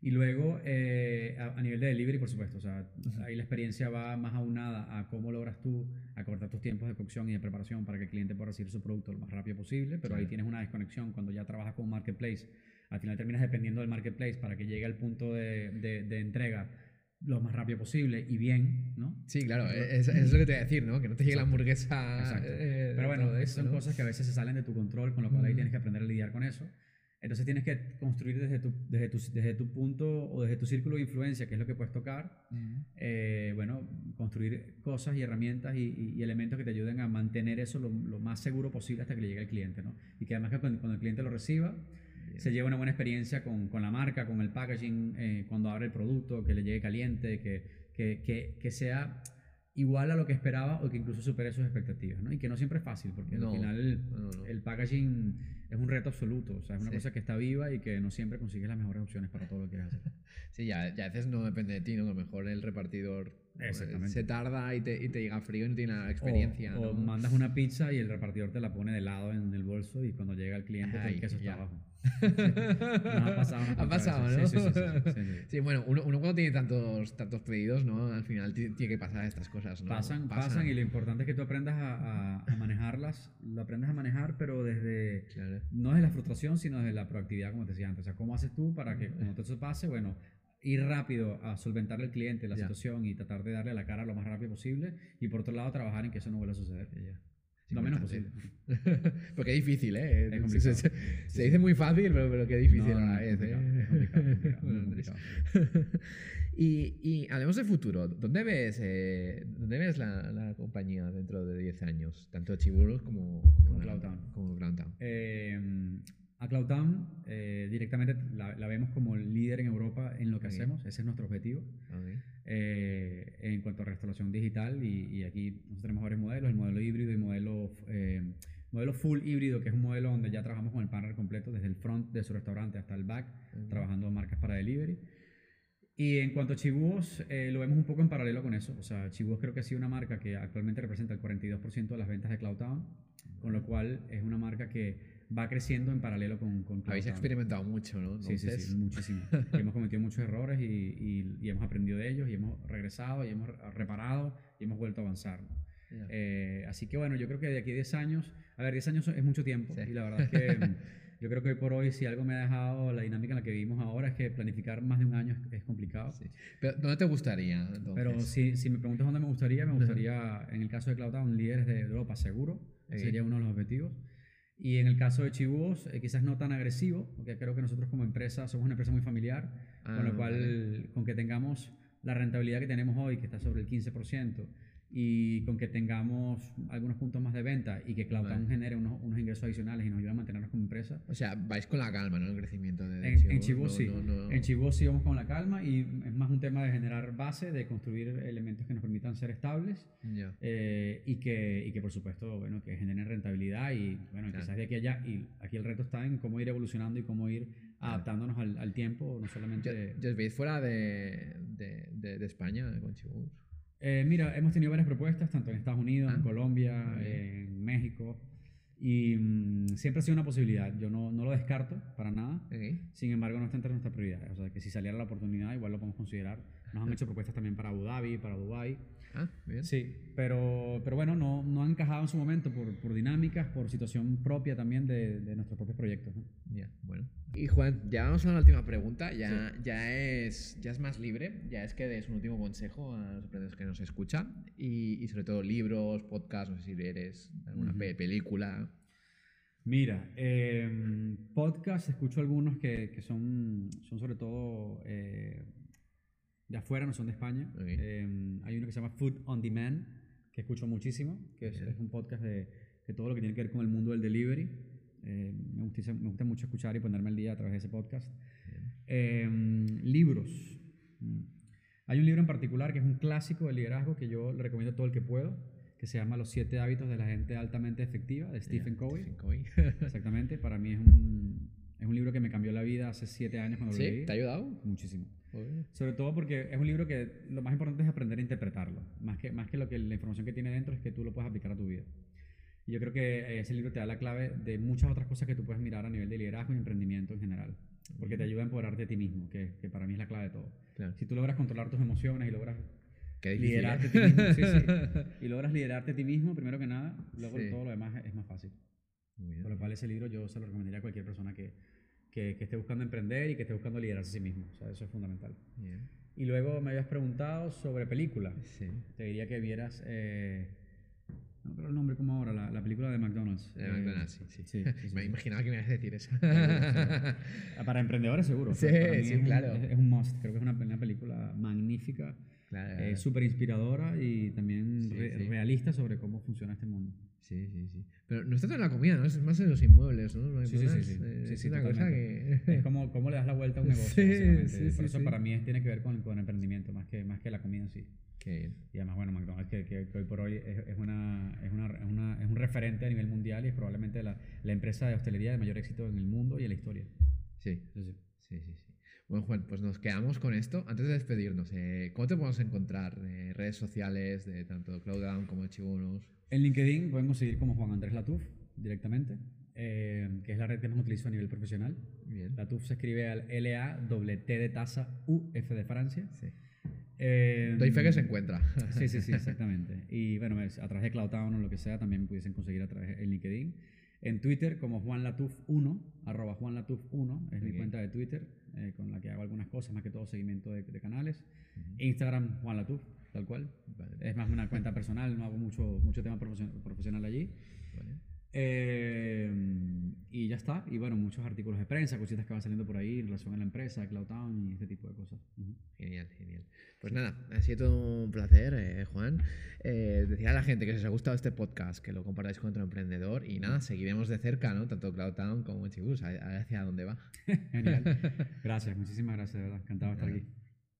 Y luego, eh, a, a nivel de delivery, por supuesto, o sea, ahí la experiencia va más aunada a cómo logras tú acortar tus tiempos de cocción y de preparación para que el cliente pueda recibir su producto lo más rápido posible, pero ahí tienes una desconexión cuando ya trabajas con un marketplace. Al final terminas dependiendo del marketplace para que llegue al punto de, de- de entrega lo más rápido posible y bien, ¿no? Sí, claro, es, es lo que te voy a decir, ¿no? Que no te llegue la hamburguesa. Exacto. eh, Pero bueno, eso, son ¿no? cosas que a veces se salen de tu control, con lo cual ahí tienes que aprender a lidiar con eso. Entonces tienes que construir desde tu, desde tu, desde tu punto o desde tu círculo de influencia, que es lo que puedes tocar, Ujú. eh, bueno, construir cosas y herramientas y, y- y elementos que te ayuden a mantener eso lo, lo más seguro posible hasta que le llegue al cliente, ¿no? Y que además que cuando, cuando el cliente lo reciba, se lleve una buena experiencia con, con la marca, con el packaging, eh, cuando abre el producto, que le llegue caliente, que, que, que, que sea igual a lo que esperaba o que incluso supere sus expectativas, ¿no? Y que no siempre es fácil, porque No, al final el, no, no. el packaging es un reto absoluto, o sea, es una Sí. cosa que está viva y que no siempre consigues las mejores opciones para todo lo que quieres hacer. Sí, ya, ya a veces no depende de ti, ¿no? A lo mejor el repartidor. Se tarda y te, y te llega frío y no tiene la experiencia. O, o ¿no? mandas una pizza y el repartidor te la pone de lado en el bolso y cuando llega el cliente Ay, el queso ya. está abajo. Nos ha pasado. Ha pasado, ¿no? veces. Sí, sí, sí, sí, sí, bueno, uno, uno cuando tiene tantos, tantos pedidos, ¿no? Al final ti- tiene que pasar estas cosas, ¿no? Pasan, pasan, y lo importante es que tú aprendas a, a- a manejarlas, lo aprendas a manejar, pero desde, Claro. no desde la frustración, sino desde la proactividad, como te decía antes. O sea, ¿cómo haces tú para que cuando eso pase, bueno, ir rápido a solventar al cliente la Ya. situación y tratar de darle la cara lo más rápido posible y por otro lado trabajar en que eso no vuelva a suceder. Ya. Sí, lo menos posible. Porque es difícil, ¿eh? Es complicado. Se, se- se dice muy fácil, pero, pero qué difícil No, a no, la es es es y, hablemos de futuro. ¿Dónde ves, eh, ¿dónde ves la, la compañía dentro de 10 años? Tanto Chiburros como, Como Cloudtown. Como Cloudtown. Eh, a Cloudtown eh, directamente la, la vemos como líder en Europa en lo que Ok. hacemos, ese es nuestro objetivo. Ok. eh, en cuanto a restauración digital y, y aquí nosotros tenemos varios modelos, el modelo híbrido y modelo, eh, modelo full híbrido, que es un modelo donde ya trabajamos con el panel completo, desde el front de su restaurante hasta el back, Ujú. trabajando marcas para delivery. Y en cuanto a Chibús, eh, lo vemos un poco en paralelo con eso. O sea, Chibús creo que ha sido una marca que actualmente representa el 42% de las ventas de Cloudtown, con lo cual es una marca que va creciendo en paralelo con, con Habéis experimentado mucho, ¿no? Sí, sí, sí, Entonces, muchísimo. Hemos cometido muchos errores y, y- y hemos aprendido de ellos y hemos regresado y hemos reparado y hemos vuelto a avanzar. ¿no? Ya. Eh, así que bueno, yo creo que de aquí a 10 años, a ver, 10 años es mucho tiempo Sí. y la verdad es que yo creo que hoy por hoy si algo me ha dejado la dinámica en la que vivimos ahora es que planificar más de un año es, es complicado. Sí. Pero ¿dónde te gustaría entonces? Pero si, si me preguntas dónde me gustaría, me gustaría, en el caso de CloudTown, líderes de Europa, seguro, Ok. sería uno de los objetivos. Y en el caso de Chibús, eh, quizás no tan agresivo, porque creo que nosotros como empresa somos una empresa muy familiar, Ah, con lo cual, vale. con que tengamos la rentabilidad que tenemos hoy, que está sobre el 15%, y con que tengamos algunos puntos más de venta y que CloudTown Vale. genere unos, unos ingresos adicionales y nos ayude a mantenernos como empresa, O sea, vais con la calma, ¿no? El crecimiento de, de en, no- sí. no- no- En Chibú sí vamos con la calma y es más un tema de generar base, de construir elementos que nos permitan ser estables eh, y, que, y que por supuesto bueno, que generen rentabilidad y bueno, Claro. quizás de aquí a allá. Y aquí el reto está en cómo ir evolucionando y cómo ir adaptándonos al, al tiempo, no solamente... ¿Ya, os veis fuera de, de, de, de España con Chibú? Eh, mira, hemos tenido varias propuestas, tanto en Estados Unidos, Ah, en Colombia, muy bien. en México, y mm, siempre ha sido una posibilidad. Yo no, no lo descarto para nada. Sin embargo, no está entre nuestras prioridades. O sea, que si saliera la oportunidad, igual lo podemos considerar. Nos han hecho propuestas también para Abu Dhabi, para Dubai. Ah, bien. Sí, pero, pero bueno, no, no han encajado en su momento por, por dinámicas, por situación propia también de, de nuestros propios proyectos. ¿no? Ya, bueno. Y Juan, ya vamos a la última pregunta. Ya, ya, es, ya es más libre. Ya es que des un último consejo a los emprendedores que nos escuchan. Y, y sobre todo libros, podcasts, no sé si eres alguna película. Mira, eh, podcast, escucho algunos que, que son, son sobre todo eh, de afuera, no son de España. Ok. Eh, que se llama Food on Demand, que escucho muchísimo, que es, es un podcast de, de todo lo que tiene que ver con el mundo del delivery. Eh, me, gusta, me gusta mucho escuchar y ponerme al día a través de ese podcast. Eh, libros. Mm. Hay un libro en particular que es un clásico de liderazgo que yo le recomiendo a todo el que puedo, que se llama Los siete hábitos de la gente altamente efectiva, de Stephen Ya, Covey. Stephen Covey. Exactamente, para mí es un, es un libro que me cambió la vida hace siete años cuando lo ¿Sí? leí. ¿Te ha ayudado? Muchísimo. Joder. Sobre todo porque es un libro que lo más importante es aprender a interpretarlo. Más que, más que, lo que la información que tiene dentro es que tú lo puedes aplicar a tu vida. Y yo creo que ese libro te da la clave de muchas otras cosas que tú puedes mirar a nivel de liderazgo y emprendimiento en general. Porque te ayuda a empoderarte de ti mismo, que, que para mí es la clave de todo. Claro. Si tú logras controlar tus emociones y logras liderarte ¿eh? a ti mismo, sí, sí, y logras liderarte a ti mismo, primero que nada, luego Sí. todo lo demás es más fácil. Por lo cual ese libro yo se lo recomendaría a cualquier persona que, que, que esté buscando emprender y que esté buscando liderarse a sí mismo. O sea, eso es fundamental. Bien. Y luego me habías preguntado sobre película. Sí. Te diría que vieras, eh, no recuerdo el nombre como ahora, la, la película de McDonald's. De Eh, McDonald's, sí, sí. sí, sí, Me imaginaba que me ibas a decir eso. Ah, Para emprendedores seguro. o sea, Sí, sí, es un- claro. es, es un must. Creo que es una, una película magnífica, claro. eh, súper inspiradora y también Sí, re- sí. realista sobre cómo funciona este mundo. Sí, sí, sí. Pero no es tanto en la comida, ¿no? Es más en los inmuebles, ¿no? Sí, sí, sí, McDonald's, sí. eh, Sí, es sí, una cosa que... Es como cómo le das la vuelta a un negocio. Sí, sí, Por sí, eso sí. para mí es- tiene que ver con, con emprendimiento más que, más que la comida en sí. Qué. Y además, bueno, McDonald's que, que- que hoy por hoy es, es una, es, una, es, una- es un referente a nivel mundial y es probablemente la, la empresa de hostelería de mayor éxito en el mundo y en la historia. Sí, Sí, sí. sí, sí, sí. Bueno, Juan, pues nos quedamos con esto. Antes de despedirnos, eh, ¿cómo te podemos encontrar? Eh, redes sociales de tanto Clouddown como de Chibunos. En LinkedIn pueden conseguir como Juan Andrés Latuf directamente, eh, que es la red que más utilizo a nivel profesional. Bien. Latuf se escribe al L-A-T de taza U-F de Francia. Sí. Eh, Doy fe que se encuentra. Sí, sí, sí, exactamente. Y bueno, a través de CloudTown o lo que sea, también me pudiesen conseguir a través de LinkedIn. En Twitter como Juan Latuf1, arroba Juan Latuf1, es mi cuenta de Twitter, eh, con la que hago algunas cosas, más que todo seguimiento de, de canales. Instagram, Juan Latuf, tal cual. Vale, Es más una cuenta personal, no hago mucho, mucho tema profesio- profesional allí. vale. Eh, y ya está. Y bueno, muchos artículos de prensa, cositas que van saliendo por ahí en relación a la empresa, CloudTown y este tipo de cosas. Genial, genial. Pues nada, ha sido todo un placer, eh, Juan. Eh, decir a la gente que si os ha gustado este podcast, que lo compartáis con otro emprendedor y nada, seguiremos de cerca, ¿no? Tanto Cloudtown como Chibus, a- a- hacia dónde va. Genial. Gracias, muchísimas gracias, de verdad. Encantado de estar aquí.